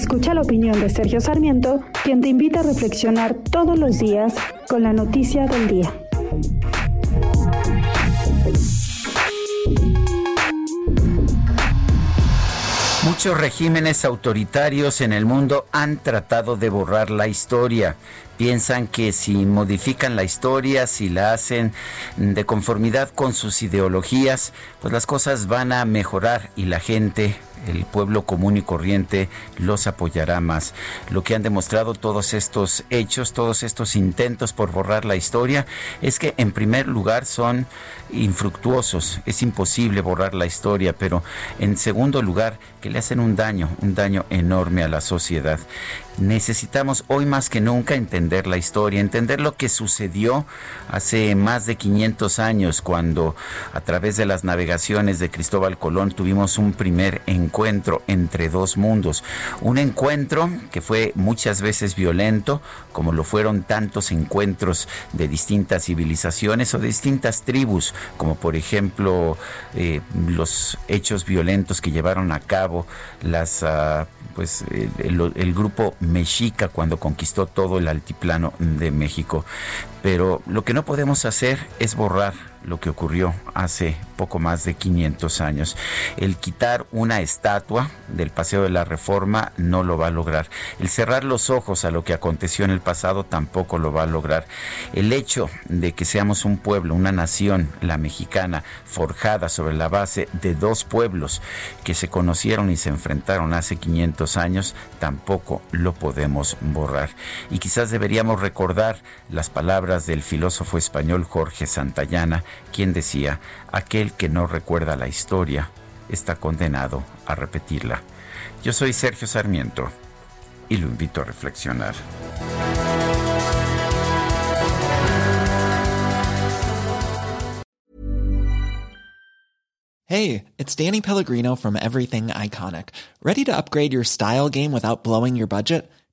Escucha la opinión de Sergio Sarmiento, quien te invita a reflexionar todos los días con la noticia del día. Muchos regímenes autoritarios en el mundo han tratado de borrar la historia. Piensan que si modifican la historia, si la hacen de conformidad con sus ideologías, pues las cosas van a mejorar y la gente el pueblo común y corriente los apoyará más. Lo que han demostrado todos estos hechos, todos estos intentos por borrar la historia, es que en primer lugar son infructuosos, es imposible borrar la historia, pero en segundo lugar que le hacen un daño, un daño enorme a la sociedad. Necesitamos hoy más que nunca entender la historia, entender lo que sucedió hace más de 500 años cuando a través de las navegaciones de Cristóbal Colón tuvimos un primer encuentro entre dos mundos. Un encuentro que fue muchas veces violento, como lo fueron tantos encuentros de distintas civilizaciones o de distintas tribus, como por ejemplo eh, los hechos violentos que llevaron a cabo las... Uh, pues el, el, grupo mexica cuando conquistó todo el altiplano de México. Pero lo que no podemos hacer es borrar lo que ocurrió hace poco más de 500 años. El quitar una estatua del Paseo de la Reforma no lo va a lograr. El cerrar los ojos a lo que aconteció en el pasado tampoco lo va a lograr. El hecho de que seamos un pueblo, una nación, la mexicana, forjada sobre la base de dos pueblos que se conocieron y se enfrentaron hace 500 años, tampoco lo podemos borrar. Y quizás deberíamos recordar las palabras del filósofo español Jorge Santayana, quien decía, aquel que no recuerda la historia está condenado a repetirla. Yo soy Sergio Sarmiento y lo invito a reflexionar. Hey, it's Danny Pellegrino from Everything Iconic. ¿Ready to upgrade your style game without blowing your budget?